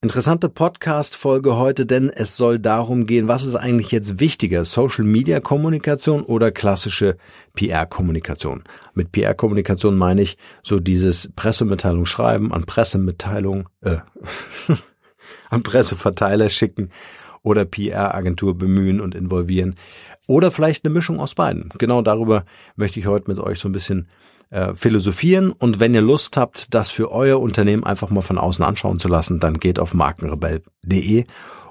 Interessante Podcast-Folge heute, denn es soll darum gehen, was ist eigentlich jetzt wichtiger, Social-Media-Kommunikation oder klassische PR-Kommunikation? Mit PR-Kommunikation meine ich so dieses Pressemitteilung schreiben, an Pressemitteilung, äh, an Presseverteiler schicken oder PR-Agentur bemühen und involvieren. Oder vielleicht eine Mischung aus beiden. Genau darüber möchte ich heute mit euch so ein bisschen äh, philosophieren. Und wenn ihr Lust habt, das für euer Unternehmen einfach mal von außen anschauen zu lassen, dann geht auf markenrebell.de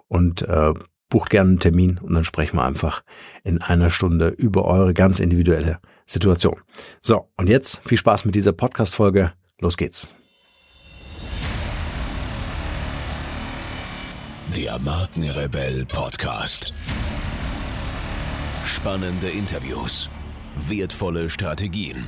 und äh, bucht gerne einen Termin und dann sprechen wir einfach in einer Stunde über eure ganz individuelle Situation. So, und jetzt viel Spaß mit dieser Podcast-Folge. Los geht's. Der Markenrebell Podcast. Spannende Interviews, wertvolle Strategien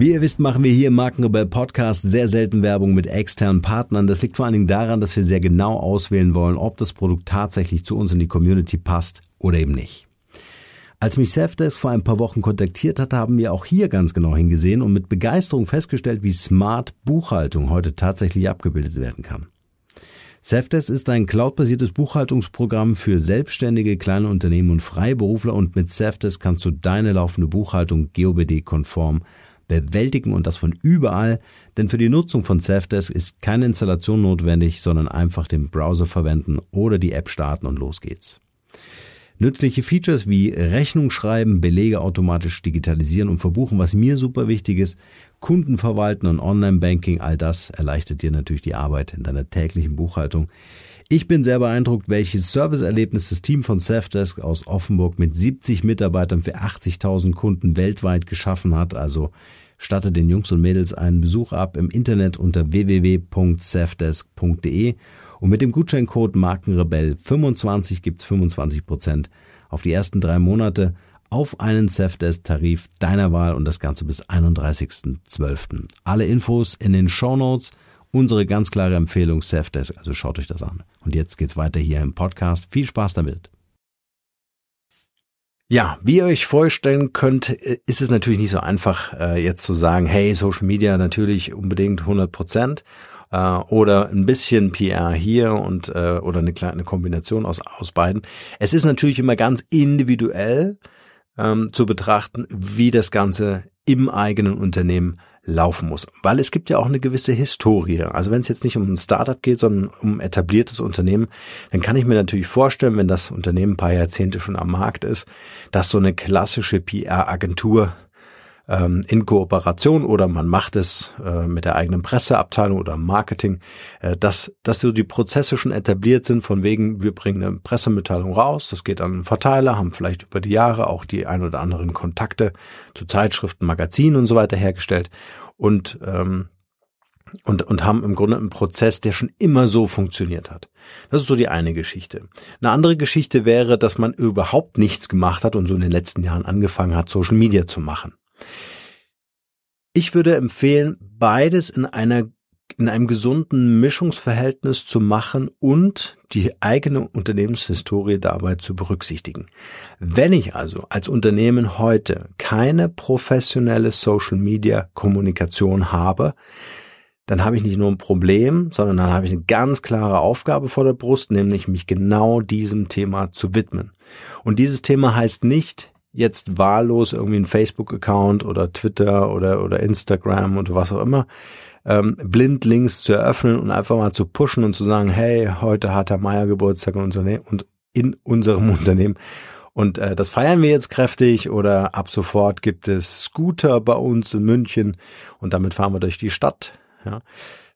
Wie ihr wisst, machen wir hier im Markenrebell Podcast sehr selten Werbung mit externen Partnern. Das liegt vor allen Dingen daran, dass wir sehr genau auswählen wollen, ob das Produkt tatsächlich zu uns in die Community passt oder eben nicht. Als mich Safdesk vor ein paar Wochen kontaktiert hat, haben wir auch hier ganz genau hingesehen und mit Begeisterung festgestellt, wie smart Buchhaltung heute tatsächlich abgebildet werden kann. Safdesk ist ein cloudbasiertes Buchhaltungsprogramm für selbstständige kleine Unternehmen und Freiberufler und mit Safdesk kannst du deine laufende Buchhaltung GOBD-konform bewältigen und das von überall, denn für die Nutzung von Safdesk ist keine Installation notwendig, sondern einfach den Browser verwenden oder die App starten und los geht's. Nützliche Features wie Rechnung schreiben, Belege automatisch digitalisieren und verbuchen, was mir super wichtig ist, Kunden verwalten und Online-Banking, all das erleichtert dir natürlich die Arbeit in deiner täglichen Buchhaltung. Ich bin sehr beeindruckt, welches Serviceerlebnis das Team von Safdesk aus Offenburg mit 70 Mitarbeitern für 80.000 Kunden weltweit geschaffen hat. Also statte den Jungs und Mädels einen Besuch ab im Internet unter www.safdesk.de und mit dem Gutscheincode Markenrebell25 gibt's 25 Prozent auf die ersten drei Monate auf einen Safdesk-Tarif deiner Wahl und das Ganze bis 31.12. Alle Infos in den Show Notes unsere ganz klare Empfehlung Safdesk, also schaut euch das an. Und jetzt geht's weiter hier im Podcast. Viel Spaß damit. Ja, wie ihr euch vorstellen könnt, ist es natürlich nicht so einfach, äh, jetzt zu sagen, hey, Social Media natürlich unbedingt 100 Prozent äh, oder ein bisschen PR hier und äh, oder eine kleine Kombination aus aus beiden. Es ist natürlich immer ganz individuell ähm, zu betrachten, wie das Ganze im eigenen Unternehmen laufen muss. Weil es gibt ja auch eine gewisse Historie. Also wenn es jetzt nicht um ein Startup geht, sondern um etabliertes Unternehmen, dann kann ich mir natürlich vorstellen, wenn das Unternehmen ein paar Jahrzehnte schon am Markt ist, dass so eine klassische PR-Agentur ähm, in Kooperation oder man macht es äh, mit der eigenen Presseabteilung oder Marketing, äh, dass, dass so die Prozesse schon etabliert sind, von wegen, wir bringen eine Pressemitteilung raus, das geht an einen Verteiler, haben vielleicht über die Jahre auch die ein oder anderen Kontakte zu Zeitschriften, Magazinen und so weiter hergestellt und ähm, und, und haben im Grunde einen Prozess, der schon immer so funktioniert hat. Das ist so die eine Geschichte. Eine andere Geschichte wäre, dass man überhaupt nichts gemacht hat und so in den letzten Jahren angefangen hat, Social Media zu machen. Ich würde empfehlen, beides in einer in einem gesunden Mischungsverhältnis zu machen und die eigene Unternehmenshistorie dabei zu berücksichtigen. Wenn ich also als Unternehmen heute keine professionelle Social Media Kommunikation habe, dann habe ich nicht nur ein Problem, sondern dann habe ich eine ganz klare Aufgabe vor der Brust, nämlich mich genau diesem Thema zu widmen. Und dieses Thema heißt nicht, jetzt wahllos irgendwie ein Facebook-Account oder Twitter oder, oder Instagram oder was auch immer, ähm, blind Links zu eröffnen und einfach mal zu pushen und zu sagen, hey, heute hat Herr Meier Geburtstag in, Unterne und in unserem Unternehmen. Und äh, das feiern wir jetzt kräftig oder ab sofort gibt es Scooter bei uns in München und damit fahren wir durch die Stadt. Ja.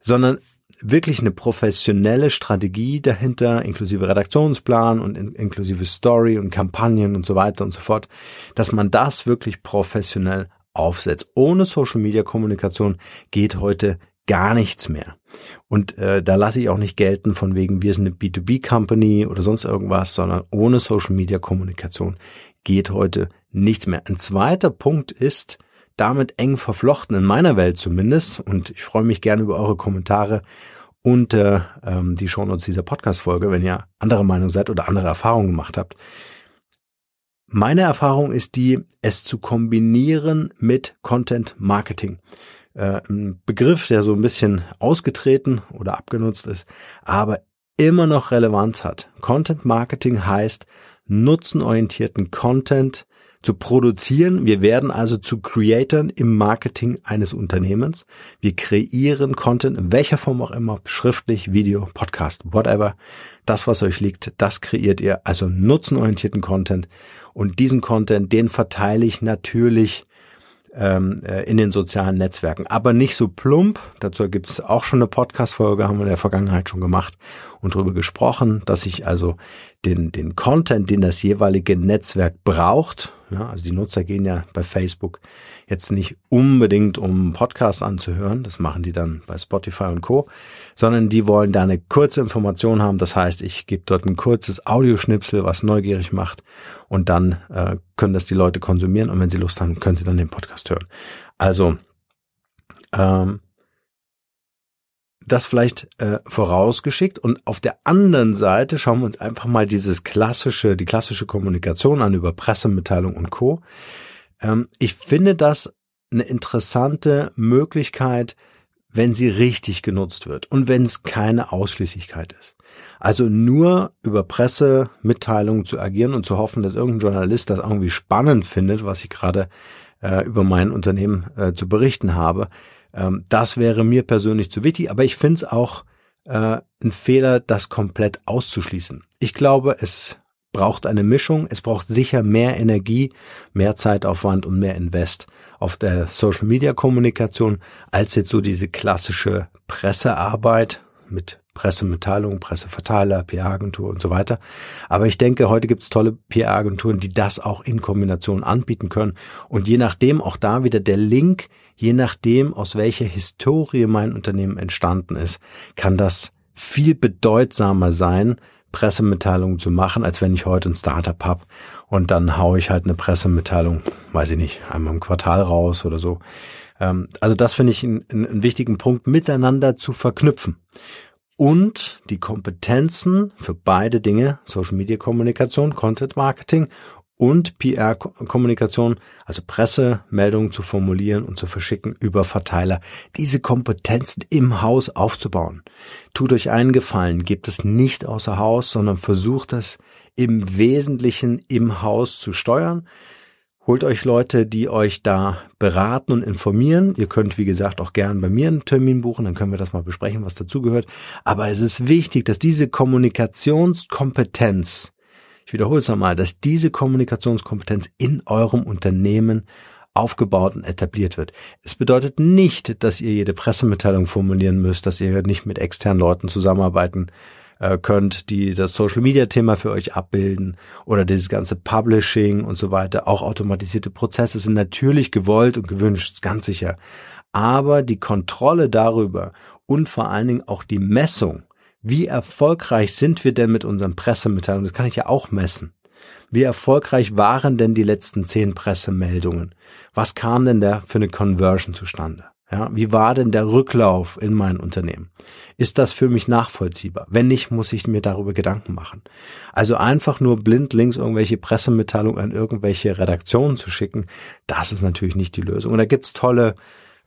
Sondern wirklich eine professionelle Strategie dahinter, inklusive Redaktionsplan und in, inklusive Story und Kampagnen und so weiter und so fort, dass man das wirklich professionell aufsetzt. Ohne Social Media Kommunikation geht heute gar nichts mehr. Und äh, da lasse ich auch nicht gelten von wegen, wir sind eine B2B-Company oder sonst irgendwas, sondern ohne Social Media Kommunikation geht heute nichts mehr. Ein zweiter Punkt ist damit eng verflochten, in meiner Welt zumindest, und ich freue mich gerne über eure Kommentare unter ähm, die Shownotes dieser Podcast-Folge, wenn ihr andere Meinung seid oder andere Erfahrungen gemacht habt. Meine Erfahrung ist die, es zu kombinieren mit Content Marketing. Äh, ein Begriff, der so ein bisschen ausgetreten oder abgenutzt ist, aber immer noch Relevanz hat. Content Marketing heißt, nutzenorientierten Content zu produzieren. Wir werden also zu Creatern im Marketing eines Unternehmens. Wir kreieren Content in welcher Form auch immer, schriftlich, Video, Podcast, whatever. Das, was euch liegt, das kreiert ihr. Also nutzenorientierten Content. Und diesen Content, den verteile ich natürlich ähm, äh, in den sozialen Netzwerken. Aber nicht so plump. Dazu gibt es auch schon eine Podcast-Folge, haben wir in der Vergangenheit schon gemacht und darüber gesprochen, dass ich also den, den Content, den das jeweilige Netzwerk braucht, ja, also die Nutzer gehen ja bei Facebook jetzt nicht unbedingt, um Podcasts anzuhören, das machen die dann bei Spotify und Co., sondern die wollen da eine kurze Information haben. Das heißt, ich gebe dort ein kurzes Audioschnipsel, was neugierig macht und dann äh, können das die Leute konsumieren und wenn sie Lust haben, können sie dann den Podcast hören. Also ähm, das vielleicht äh, vorausgeschickt und auf der anderen Seite schauen wir uns einfach mal dieses klassische, die klassische Kommunikation an über Pressemitteilung und Co. Ähm, ich finde das eine interessante Möglichkeit, wenn sie richtig genutzt wird und wenn es keine Ausschließlichkeit ist. Also nur über Pressemitteilungen zu agieren und zu hoffen, dass irgendein Journalist das irgendwie spannend findet, was ich gerade äh, über mein Unternehmen äh, zu berichten habe, ähm, das wäre mir persönlich zu wichtig, aber ich finde es auch äh, ein Fehler, das komplett auszuschließen. Ich glaube, es braucht eine Mischung. Es braucht sicher mehr Energie, mehr Zeitaufwand und mehr Invest auf der Social Media Kommunikation als jetzt so diese klassische Pressearbeit mit Pressemitteilung, Presseverteiler, PR-Agentur und so weiter. Aber ich denke, heute gibt es tolle PR-Agenturen, die das auch in Kombination anbieten können. Und je nachdem auch da wieder der Link, je nachdem, aus welcher Historie mein Unternehmen entstanden ist, kann das viel bedeutsamer sein, Pressemitteilungen zu machen, als wenn ich heute ein Startup habe und dann haue ich halt eine Pressemitteilung, weiß ich nicht, einmal im Quartal raus oder so. Ähm, also das finde ich einen, einen wichtigen Punkt, miteinander zu verknüpfen und die Kompetenzen für beide Dinge, Social Media Kommunikation, Content Marketing und PR-Kommunikation, also Pressemeldungen zu formulieren und zu verschicken über Verteiler, diese Kompetenzen im Haus aufzubauen. Tut euch einen Gefallen, gebt es nicht außer Haus, sondern versucht es im Wesentlichen im Haus zu steuern. Holt euch Leute, die euch da beraten und informieren. Ihr könnt, wie gesagt, auch gern bei mir einen Termin buchen, dann können wir das mal besprechen, was dazugehört. Aber es ist wichtig, dass diese Kommunikationskompetenz, ich wiederhole es nochmal, dass diese Kommunikationskompetenz in eurem Unternehmen aufgebaut und etabliert wird. Es bedeutet nicht, dass ihr jede Pressemitteilung formulieren müsst, dass ihr nicht mit externen Leuten zusammenarbeiten äh, könnt, die das Social Media Thema für euch abbilden oder dieses ganze Publishing und so weiter. Auch automatisierte Prozesse sind natürlich gewollt und gewünscht, ganz sicher. Aber die Kontrolle darüber und vor allen Dingen auch die Messung, wie erfolgreich sind wir denn mit unseren Pressemitteilungen, das kann ich ja auch messen. Wie erfolgreich waren denn die letzten zehn Pressemeldungen? Was kam denn da für eine Conversion zustande? Ja, wie war denn der Rücklauf in mein Unternehmen? Ist das für mich nachvollziehbar? Wenn nicht, muss ich mir darüber Gedanken machen. Also einfach nur blind links irgendwelche Pressemitteilungen an irgendwelche Redaktionen zu schicken, das ist natürlich nicht die Lösung. Und da gibt's tolle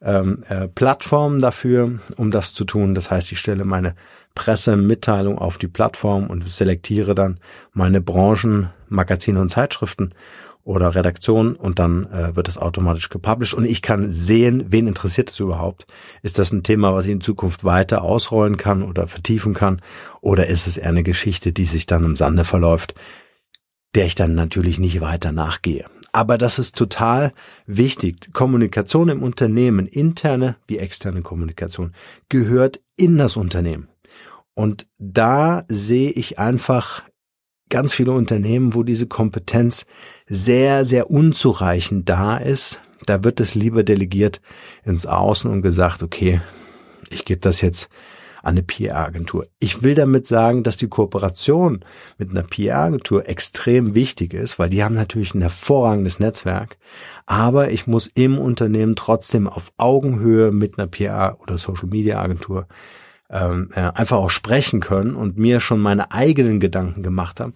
ähm, äh, Plattformen dafür, um das zu tun. Das heißt, ich stelle meine Pressemitteilung auf die Plattform und selektiere dann meine Branchen, Magazine und Zeitschriften oder Redaktion und dann äh, wird es automatisch gepublished und ich kann sehen, wen interessiert es überhaupt. Ist das ein Thema, was ich in Zukunft weiter ausrollen kann oder vertiefen kann oder ist es eher eine Geschichte, die sich dann im Sande verläuft, der ich dann natürlich nicht weiter nachgehe. Aber das ist total wichtig. Kommunikation im Unternehmen, interne wie externe Kommunikation, gehört in das Unternehmen. Und da sehe ich einfach ganz viele Unternehmen, wo diese Kompetenz sehr, sehr unzureichend da ist. Da wird es lieber delegiert ins Außen und gesagt, okay, ich gebe das jetzt an eine PR-Agentur. Ich will damit sagen, dass die Kooperation mit einer PR-Agentur extrem wichtig ist, weil die haben natürlich ein hervorragendes Netzwerk, aber ich muss im Unternehmen trotzdem auf Augenhöhe mit einer PR- oder Social-Media-Agentur ähm, äh, einfach auch sprechen können und mir schon meine eigenen Gedanken gemacht haben.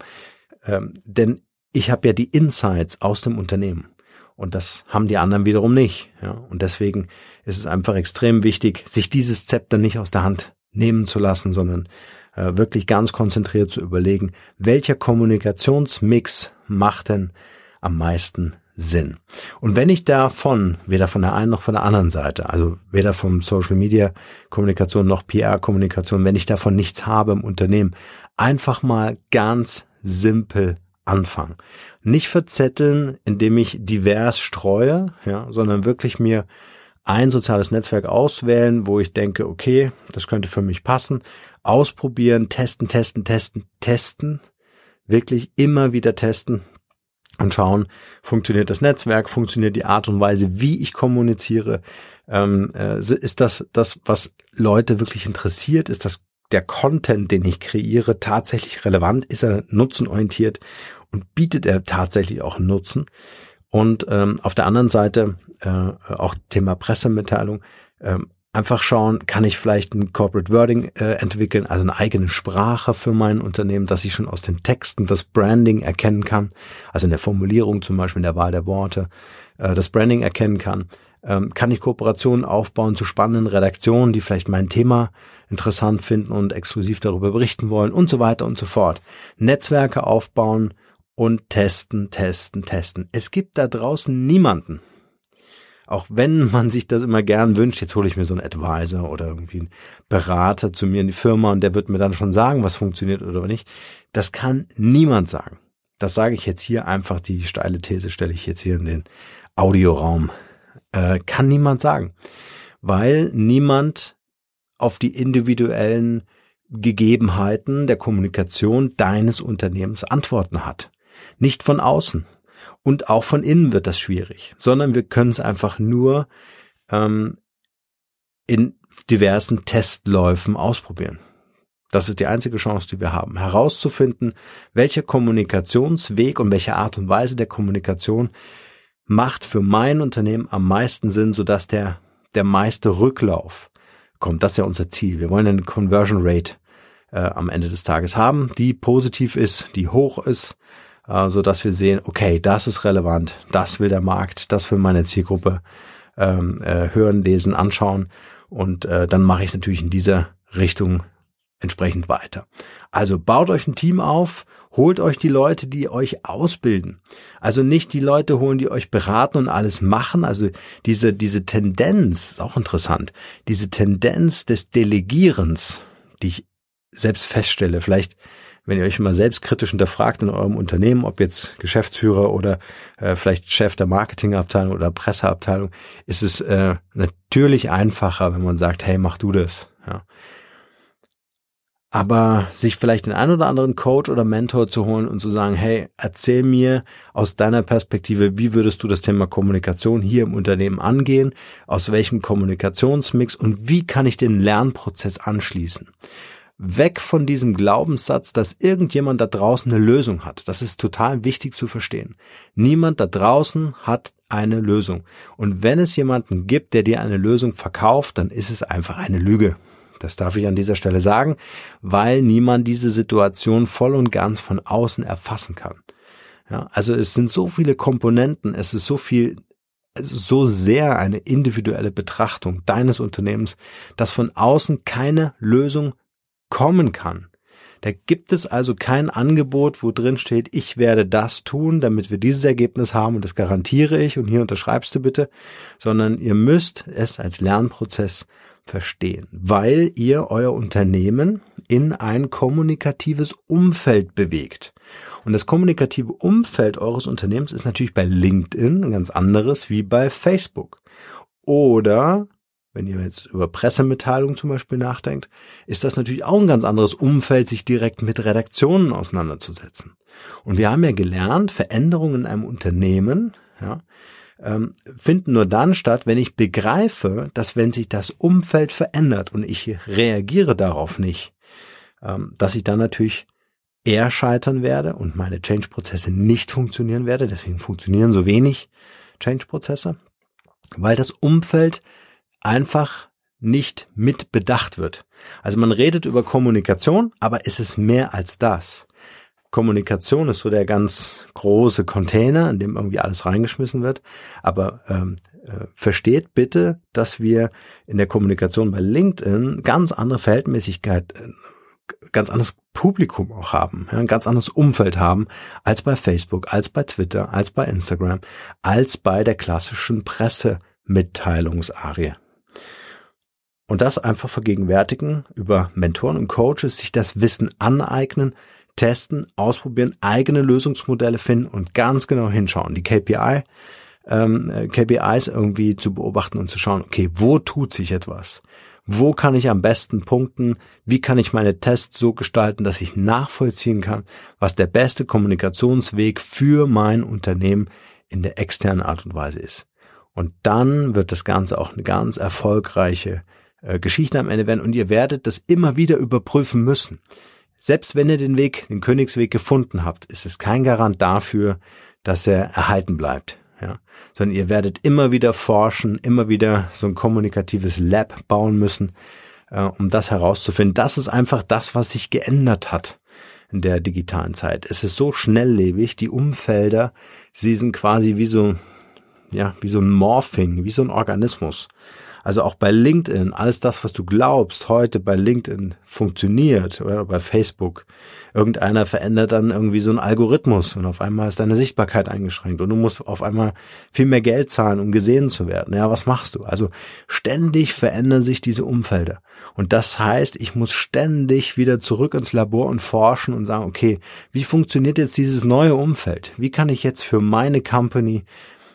Ähm, denn ich habe ja die Insights aus dem Unternehmen. Und das haben die anderen wiederum nicht. Und deswegen ist es einfach extrem wichtig, sich dieses Zepter nicht aus der Hand nehmen zu lassen, sondern äh, wirklich ganz konzentriert zu überlegen, welcher Kommunikationsmix macht denn am meisten Sinn. Und wenn ich davon, weder von der einen noch von der anderen Seite, also weder vom Social Media Kommunikation noch PR Kommunikation, wenn ich davon nichts habe im Unternehmen, einfach mal ganz simpel anfangen. Nicht verzetteln, indem ich divers streue, ja, sondern wirklich mir ein soziales Netzwerk auswählen, wo ich denke, okay, das könnte für mich passen, ausprobieren, testen, testen, testen, testen, wirklich immer wieder testen und schauen, funktioniert das Netzwerk, funktioniert die Art und Weise, wie ich kommuniziere, ähm, äh, ist das das, was Leute wirklich interessiert, ist das der Content, den ich kreiere, tatsächlich relevant? Ist er nutzenorientiert und bietet er tatsächlich auch Nutzen? Und ähm, auf der anderen Seite äh, auch Thema Pressemitteilung. Ähm, einfach schauen, kann ich vielleicht ein Corporate Wording äh, entwickeln, also eine eigene Sprache für mein Unternehmen, dass ich schon aus den Texten das Branding erkennen kann, also in der Formulierung zum Beispiel, in der Wahl der Worte, äh, das Branding erkennen kann. Ähm, kann ich Kooperationen aufbauen zu spannenden Redaktionen, die vielleicht mein Thema interessant finden und exklusiv darüber berichten wollen und so weiter und so fort. Netzwerke aufbauen und testen, testen, testen. Es gibt da draußen niemanden, auch wenn man sich das immer gern wünscht, jetzt hole ich mir so einen Advisor oder irgendwie einen Berater zu mir in die Firma und der wird mir dann schon sagen, was funktioniert oder nicht. Das kann niemand sagen. Das sage ich jetzt hier einfach, die steile These stelle ich jetzt hier in den Audioraum. Äh, kann niemand sagen. Weil niemand auf die individuellen Gegebenheiten der Kommunikation deines Unternehmens Antworten hat. Nicht von außen. Und auch von innen wird das schwierig, sondern wir können es einfach nur ähm, in diversen Testläufen ausprobieren. Das ist die einzige Chance, die wir haben, herauszufinden, welcher Kommunikationsweg und welche Art und Weise der Kommunikation macht für mein Unternehmen am meisten Sinn, sodass der, der meiste Rücklauf kommt. Das ist ja unser Ziel. Wir wollen eine Conversion Rate äh, am Ende des Tages haben, die positiv ist, die hoch ist, äh, so dass wir sehen, okay, das ist relevant, das will der Markt, das will meine Zielgruppe ähm, äh, hören, lesen, anschauen und äh, dann mache ich natürlich in dieser Richtung entsprechend weiter. Also baut euch ein Team auf, holt euch die Leute, die euch ausbilden. Also nicht die Leute holen, die euch beraten und alles machen. Also diese, diese Tendenz, ist auch interessant, diese Tendenz des Delegierens, die ich selbst feststelle, vielleicht wenn ihr euch mal selbstkritisch hinterfragt in eurem Unternehmen, ob jetzt Geschäftsführer oder äh, vielleicht Chef der Marketingabteilung oder Presseabteilung, ist es äh, natürlich einfacher, wenn man sagt, hey, mach du das. Ja. Aber sich vielleicht den einen oder anderen Coach oder Mentor zu holen und zu sagen, hey, erzähl mir aus deiner Perspektive, wie würdest du das Thema Kommunikation hier im Unternehmen angehen, aus welchem Kommunikationsmix und wie kann ich den Lernprozess anschließen weg von diesem Glaubenssatz, dass irgendjemand da draußen eine Lösung hat. Das ist total wichtig zu verstehen. Niemand da draußen hat eine Lösung. Und wenn es jemanden gibt, der dir eine Lösung verkauft, dann ist es einfach eine Lüge. Das darf ich an dieser Stelle sagen, weil niemand diese Situation voll und ganz von außen erfassen kann. Ja, also es sind so viele Komponenten, es ist so viel so sehr eine individuelle Betrachtung deines Unternehmens, dass von außen keine Lösung kommen kann. Da gibt es also kein Angebot, wo drin steht, ich werde das tun, damit wir dieses Ergebnis haben und das garantiere ich und hier unterschreibst du bitte, sondern ihr müsst es als Lernprozess verstehen, weil ihr euer Unternehmen in ein kommunikatives Umfeld bewegt. Und das kommunikative Umfeld eures Unternehmens ist natürlich bei LinkedIn ganz anderes wie bei Facebook. Oder wenn ihr jetzt über Pressemitteilungen zum Beispiel nachdenkt, ist das natürlich auch ein ganz anderes Umfeld, sich direkt mit Redaktionen auseinanderzusetzen. Und wir haben ja gelernt, Veränderungen in einem Unternehmen, ja, ähm, finden nur dann statt, wenn ich begreife, dass wenn sich das Umfeld verändert und ich reagiere darauf nicht, ähm, dass ich dann natürlich eher scheitern werde und meine Change-Prozesse nicht funktionieren werde. Deswegen funktionieren so wenig Change-Prozesse, weil das Umfeld einfach nicht mit bedacht wird. Also man redet über Kommunikation, aber es ist mehr als das. Kommunikation ist so der ganz große Container, in dem irgendwie alles reingeschmissen wird. Aber ähm, äh, versteht bitte, dass wir in der Kommunikation bei LinkedIn ganz andere Verhältnismäßigkeit, äh, ganz anderes Publikum auch haben, ja, ein ganz anderes Umfeld haben als bei Facebook, als bei Twitter, als bei Instagram, als bei der klassischen Pressemitteilungsarie. Und das einfach vergegenwärtigen über Mentoren und Coaches, sich das Wissen aneignen, testen, ausprobieren, eigene Lösungsmodelle finden und ganz genau hinschauen. Die KPI, ähm, KPIs irgendwie zu beobachten und zu schauen, okay, wo tut sich etwas? Wo kann ich am besten punkten? Wie kann ich meine Tests so gestalten, dass ich nachvollziehen kann, was der beste Kommunikationsweg für mein Unternehmen in der externen Art und Weise ist? Und dann wird das Ganze auch eine ganz erfolgreiche äh, Geschichte am Ende werden und ihr werdet das immer wieder überprüfen müssen. Selbst wenn ihr den Weg, den Königsweg gefunden habt, ist es kein Garant dafür, dass er erhalten bleibt. Ja, sondern ihr werdet immer wieder forschen, immer wieder so ein kommunikatives Lab bauen müssen, äh, um das herauszufinden. Das ist einfach das, was sich geändert hat in der digitalen Zeit. Es ist so schnelllebig, die Umfelder, sie sind quasi wie so, ja, wie so ein Morphing, wie so ein Organismus. Also auch bei LinkedIn, alles das, was du glaubst, heute bei LinkedIn funktioniert oder bei Facebook. Irgendeiner verändert dann irgendwie so einen Algorithmus und auf einmal ist deine Sichtbarkeit eingeschränkt und du musst auf einmal viel mehr Geld zahlen, um gesehen zu werden. Ja, was machst du? Also ständig verändern sich diese Umfelder. Und das heißt, ich muss ständig wieder zurück ins Labor und forschen und sagen, okay, wie funktioniert jetzt dieses neue Umfeld? Wie kann ich jetzt für meine Company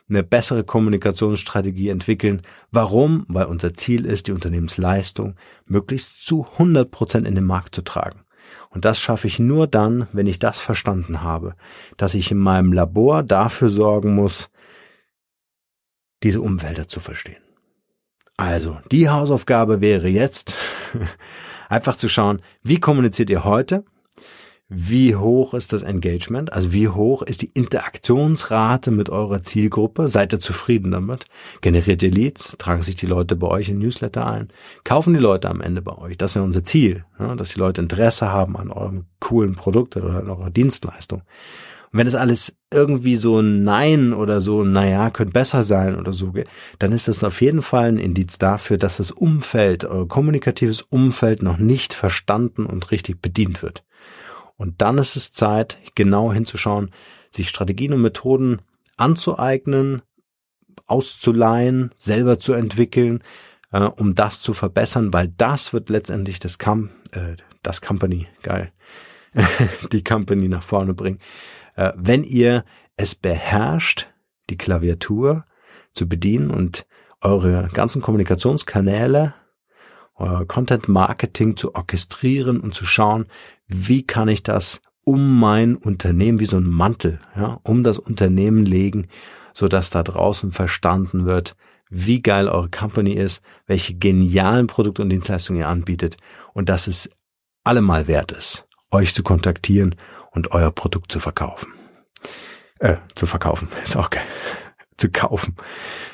eine bessere Kommunikationsstrategie entwickeln. Warum? Weil unser Ziel ist, die Unternehmensleistung möglichst zu 100 Prozent in den Markt zu tragen. Und das schaffe ich nur dann, wenn ich das verstanden habe, dass ich in meinem Labor dafür sorgen muss, diese Umfelder zu verstehen. Also, die Hausaufgabe wäre jetzt, einfach zu schauen, wie kommuniziert ihr heute? Wie hoch ist das Engagement, also wie hoch ist die Interaktionsrate mit eurer Zielgruppe, seid ihr zufrieden damit, generiert ihr Leads, tragen sich die Leute bei euch in Newsletter ein, kaufen die Leute am Ende bei euch, das ist ja unser Ziel, ja, dass die Leute Interesse haben an eurem coolen Produkt oder an eurer Dienstleistung. Und wenn es alles irgendwie so Nein oder so, naja, könnte besser sein oder so, dann ist das auf jeden Fall ein Indiz dafür, dass das Umfeld, euer kommunikatives Umfeld noch nicht verstanden und richtig bedient wird. Und dann ist es Zeit, genau hinzuschauen, sich Strategien und Methoden anzueignen, auszuleihen, selber zu entwickeln, äh, um das zu verbessern, weil das wird letztendlich das, Com äh, das Company, geil, die Company nach vorne bringen. Äh, wenn ihr es beherrscht, die Klaviatur zu bedienen und eure ganzen Kommunikationskanäle euer Content Marketing zu orchestrieren und zu schauen, wie kann ich das um mein Unternehmen wie so ein Mantel, ja, um das Unternehmen legen, so dass da draußen verstanden wird, wie geil eure Company ist, welche genialen Produkte und Dienstleistungen ihr anbietet und dass es allemal wert ist, euch zu kontaktieren und euer Produkt zu verkaufen. Äh, zu verkaufen, ist auch geil. zu kaufen.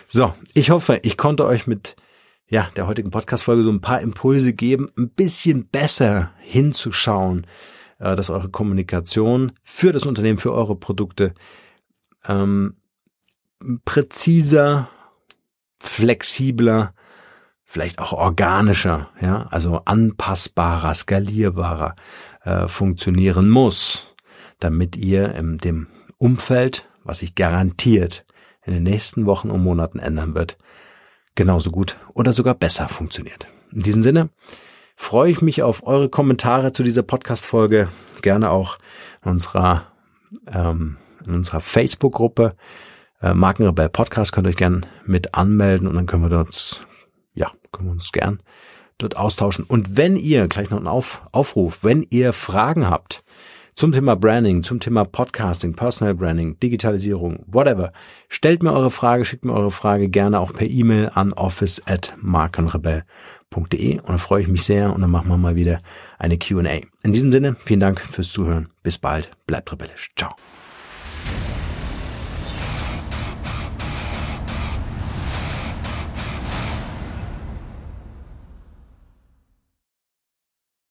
So, ich hoffe, ich konnte euch mit ja, der heutigen Podcast-Folge so ein paar Impulse geben, ein bisschen besser hinzuschauen, äh, dass eure Kommunikation für das Unternehmen, für eure Produkte ähm, präziser, flexibler, vielleicht auch organischer, ja, also anpassbarer, skalierbarer äh, funktionieren muss, damit ihr in dem Umfeld, was sich garantiert in den nächsten Wochen und Monaten ändern wird, genauso gut oder sogar besser funktioniert. In diesem Sinne freue ich mich auf eure Kommentare zu dieser Podcast-Folge, gerne auch in unserer, ähm, in unserer Facebook-Gruppe. Äh, Markenrebell Podcast könnt ihr euch gern mit anmelden und dann können wir dort, ja, können wir uns gern dort austauschen. Und wenn ihr, gleich noch ein Auf, Aufruf, wenn ihr Fragen habt zum Thema Branding, zum Thema Podcasting, Personal Branding, Digitalisierung, whatever. Stellt mir eure Frage, schickt mir eure Frage gerne auch per E-Mail an office at markenrebell.de und dann freue ich mich sehr und dann machen wir mal wieder eine Q&A. In diesem Sinne, vielen Dank fürs Zuhören. Bis bald. Bleibt rebellisch. Ciao.